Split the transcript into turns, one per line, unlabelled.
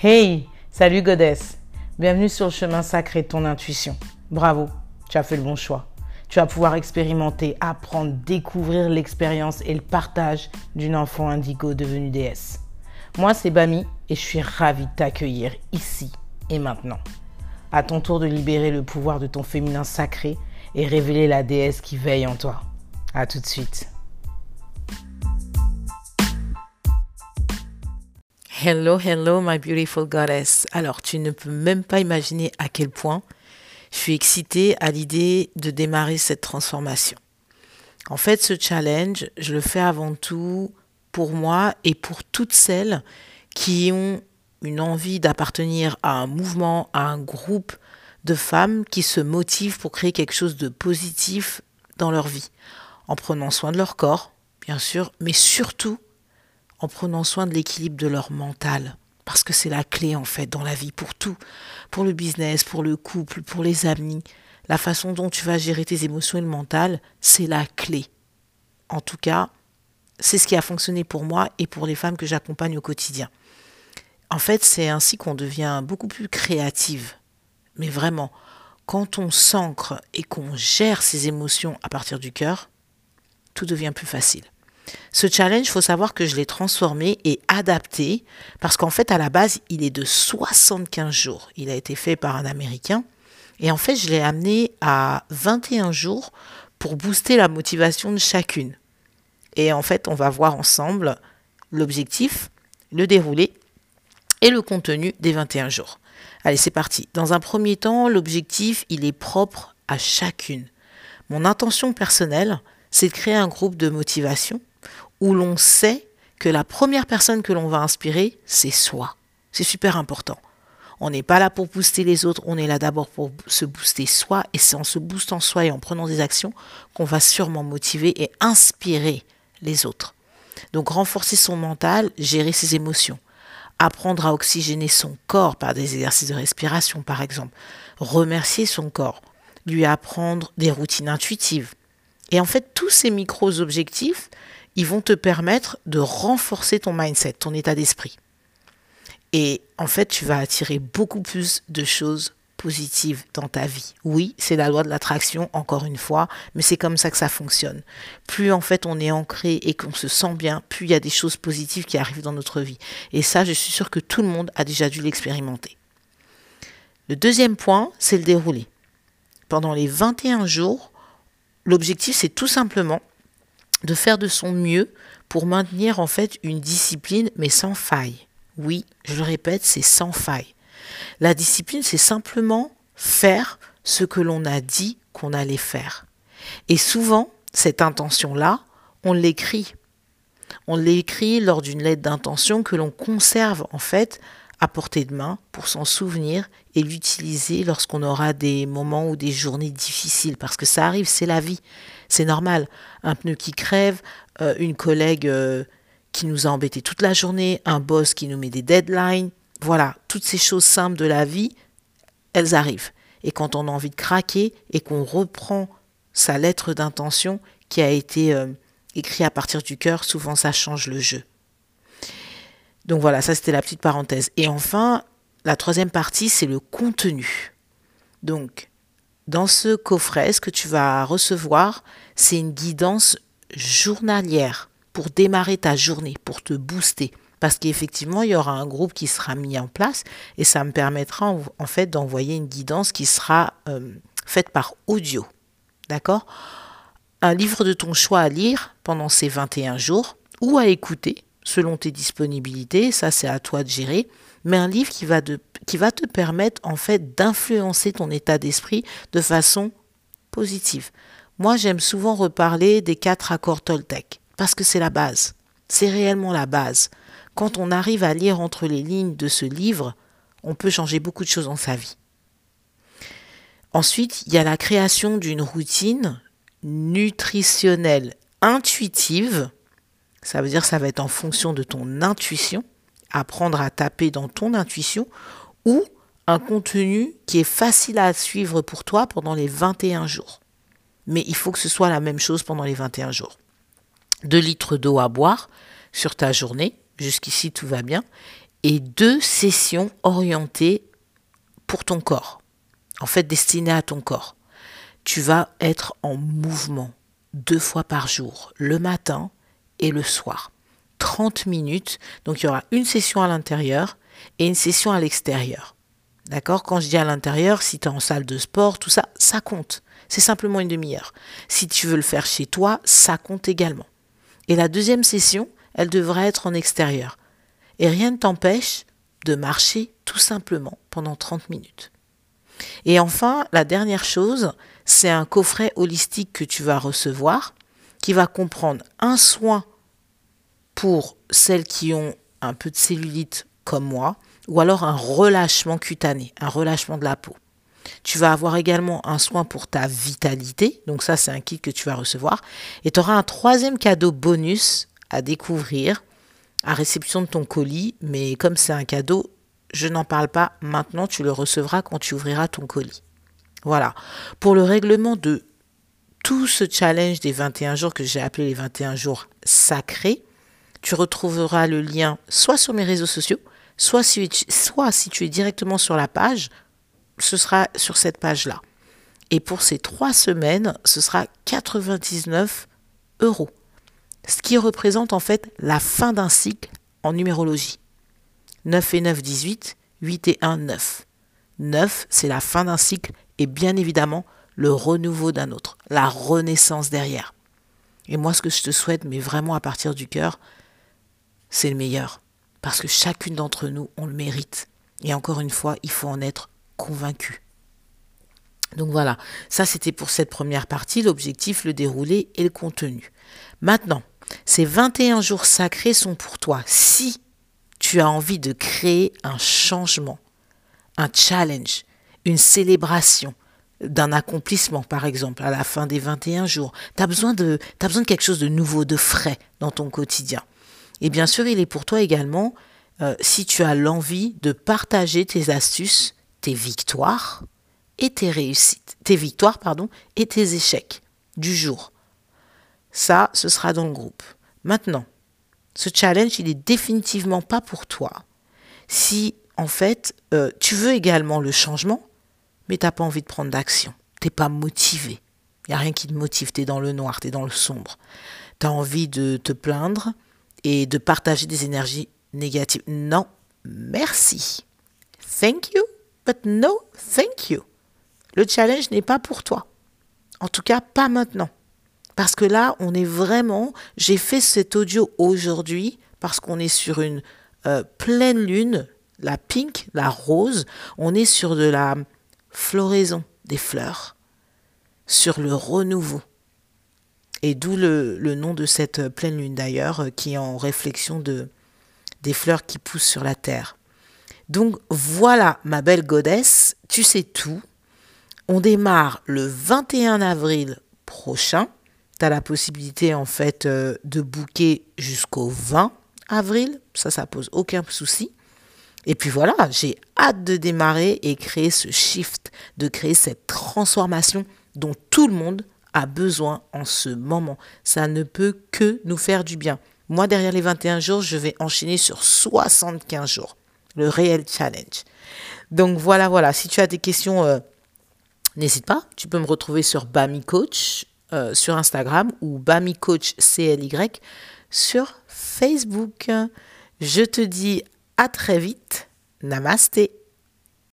Hey, salut Goddess. Bienvenue sur le chemin sacré de ton intuition. Bravo, tu as fait le bon choix. Tu vas pouvoir expérimenter, apprendre, découvrir l'expérience et le partage d'une enfant indigo devenue déesse. Moi, c'est Bami et je suis ravie de t'accueillir ici et maintenant. À ton tour de libérer le pouvoir de ton féminin sacré et révéler la déesse qui veille en toi. À tout de suite. Hello, hello, my beautiful goddess. Alors, tu ne peux même pas imaginer à quel point je suis excitée à l'idée de démarrer cette transformation. En fait, ce challenge, je le fais avant tout pour moi et pour toutes celles qui ont une envie d'appartenir à un mouvement, à un groupe de femmes qui se motivent pour créer quelque chose de positif dans leur vie, en prenant soin de leur corps, bien sûr, mais surtout en prenant soin de l'équilibre de leur mental. Parce que c'est la clé en fait dans la vie pour tout. Pour le business, pour le couple, pour les amis. La façon dont tu vas gérer tes émotions et le mental, c'est la clé. En tout cas, c'est ce qui a fonctionné pour moi et pour les femmes que j'accompagne au quotidien. En fait, c'est ainsi qu'on devient beaucoup plus créative. Mais vraiment, quand on s'ancre et qu'on gère ses émotions à partir du cœur, tout devient plus facile. Ce challenge, il faut savoir que je l'ai transformé et adapté parce qu'en fait, à la base, il est de 75 jours. Il a été fait par un Américain. Et en fait, je l'ai amené à 21 jours pour booster la motivation de chacune. Et en fait, on va voir ensemble l'objectif, le déroulé et le contenu des 21 jours. Allez, c'est parti. Dans un premier temps, l'objectif, il est propre à chacune. Mon intention personnelle, c'est de créer un groupe de motivation où l'on sait que la première personne que l'on va inspirer, c'est soi. C'est super important. On n'est pas là pour booster les autres, on est là d'abord pour se booster soi, et c'est en se boostant soi et en prenant des actions qu'on va sûrement motiver et inspirer les autres. Donc renforcer son mental, gérer ses émotions, apprendre à oxygéner son corps par des exercices de respiration par exemple, remercier son corps, lui apprendre des routines intuitives. Et en fait, tous ces micros-objectifs, ils vont te permettre de renforcer ton mindset, ton état d'esprit. Et en fait, tu vas attirer beaucoup plus de choses positives dans ta vie. Oui, c'est la loi de l'attraction, encore une fois, mais c'est comme ça que ça fonctionne. Plus en fait on est ancré et qu'on se sent bien, plus il y a des choses positives qui arrivent dans notre vie. Et ça, je suis sûre que tout le monde a déjà dû l'expérimenter. Le deuxième point, c'est le déroulé. Pendant les 21 jours, l'objectif, c'est tout simplement de faire de son mieux pour maintenir en fait une discipline mais sans faille. Oui, je le répète, c'est sans faille. La discipline, c'est simplement faire ce que l'on a dit qu'on allait faire. Et souvent, cette intention-là, on l'écrit. On l'écrit lors d'une lettre d'intention que l'on conserve en fait à portée de main pour s'en souvenir et l'utiliser lorsqu'on aura des moments ou des journées difficiles. Parce que ça arrive, c'est la vie. C'est normal. Un pneu qui crève, euh, une collègue euh, qui nous a embêtés toute la journée, un boss qui nous met des deadlines. Voilà, toutes ces choses simples de la vie, elles arrivent. Et quand on a envie de craquer et qu'on reprend sa lettre d'intention qui a été euh, écrite à partir du cœur, souvent ça change le jeu. Donc voilà, ça c'était la petite parenthèse. Et enfin, la troisième partie, c'est le contenu. Donc, dans ce coffret, ce que tu vas recevoir, c'est une guidance journalière pour démarrer ta journée, pour te booster. Parce qu'effectivement, il y aura un groupe qui sera mis en place et ça me permettra en, fait d'envoyer une guidance qui sera euh, faite par audio. D'accord? Un livre de ton choix à lire pendant ces 21 jours ou à écouter selon tes disponibilités, ça c'est à toi de gérer, mais un livre qui va, te permettre en fait d'influencer ton état d'esprit de façon positive. Moi j'aime souvent reparler des quatre accords Toltec, parce que c'est la base, c'est réellement la base. Quand on arrive à lire entre les lignes de ce livre, on peut changer beaucoup de choses dans sa vie. Ensuite, il y a la création d'une routine nutritionnelle intuitive ça veut dire que ça va être en fonction de ton intuition, apprendre à taper dans ton intuition, ou un contenu qui est facile à suivre pour toi pendant les 21 jours. Mais il faut que ce soit la même chose pendant les 21 jours. 2 litres d'eau à boire sur ta journée, jusqu'ici tout va bien, et deux sessions orientées pour ton corps, en fait destinées à ton corps. Tu vas être en mouvement deux fois par jour, le matin et le soir. 30 minutes, donc il y aura une session à l'intérieur et une session à l'extérieur. D'accord? Quand je dis à l'intérieur, si tu es en salle de sport, tout ça, ça compte. C'est simplement une demi-heure. Si tu veux le faire chez toi, ça compte également. Et la deuxième session, elle devrait être en extérieur. Et rien ne t'empêche de marcher tout simplement pendant 30 minutes. Et enfin, la dernière chose, c'est un coffret holistique que tu vas recevoir va comprendre un soin pour celles qui ont un peu de cellulite comme moi, ou alors un relâchement cutané, un relâchement de la peau. Tu vas avoir également un soin pour ta vitalité, donc ça c'est un kit que tu vas recevoir, et tu auras un troisième cadeau bonus à découvrir à réception de ton colis, mais comme c'est un cadeau, je n'en parle pas maintenant, tu le recevras quand tu ouvriras ton colis. Voilà. Pour le règlement de tout ce challenge des 21 jours que j'ai appelé les 21 jours sacrés, tu retrouveras le lien soit sur mes réseaux sociaux, soit si, soit tu es directement sur la page, ce sera sur cette page-là. Et pour ces trois semaines, ce sera 99 euros. Ce qui représente en fait la fin d'un cycle en numérologie. 9 et 9, 18, 8 et 1, 9. 9, c'est la fin d'un cycle et bien évidemment le renouveau d'un autre, la renaissance derrière. Et moi, ce que je te souhaite, mais vraiment à partir du cœur, c'est le meilleur. Parce que chacune d'entre nous, on le mérite. Et encore une fois, il faut en être convaincu. Donc voilà, ça c'était pour cette première partie, l'objectif, le déroulé et le contenu. Maintenant, ces 21 jours sacrés sont pour toi. Si tu as envie de créer un changement, un challenge, une célébration d'un accomplissement, par exemple, à la fin des 21 jours, tu as, besoin de, as besoin de quelque chose de nouveau, de frais dans ton quotidien. Et bien sûr, il est pour toi également, euh, si tu as l'envie de partager tes astuces, tes victoires et tes réussites, tes victoires, pardon, et tes échecs du jour. Ça, ce sera dans le groupe. Maintenant, ce challenge, il n'est définitivement pas pour toi. Si, en fait, euh, tu veux également le changement, mais tu n'as pas envie de prendre d'action. Tu n'es pas motivé. Il n'y a rien qui te motive. Tu dans le noir, tu es dans le sombre. Tu as envie de te plaindre, et de partager des énergies négatives. Non, merci. Thank you, but no thank you. Le challenge n'est pas pour toi. En tout cas, pas maintenant. Parce que là, on est vraiment... J'ai fait cet audio aujourd'hui parce qu'on est sur une euh, pleine lune, la pink, la rose. On est sur de la floraison des fleurs, sur le renouveau. Et d'où le, nom de cette pleine lune d'ailleurs, euh, qui est en réflexion de, des fleurs qui poussent sur la terre. Donc voilà, ma belle godesse, tu sais tout. On démarre le 21 avril prochain. Tu la possibilité en fait euh, de booker jusqu'au 20 avril. Ça, ça pose aucun souci. Et puis voilà, j'ai hâte de démarrer et créer ce shift, de créer cette transformation dont tout le monde a besoin en ce moment. Ça ne peut que nous faire du bien. Moi, derrière les 21 jours, je vais enchaîner sur 75 jours. Le réel challenge. Donc voilà, voilà. Si tu as des questions, euh, n'hésite pas. Tu peux me retrouver sur Bami Coach euh, sur Instagram ou Bami Coach CLY sur Facebook. Je te dis à très vite. Namasté.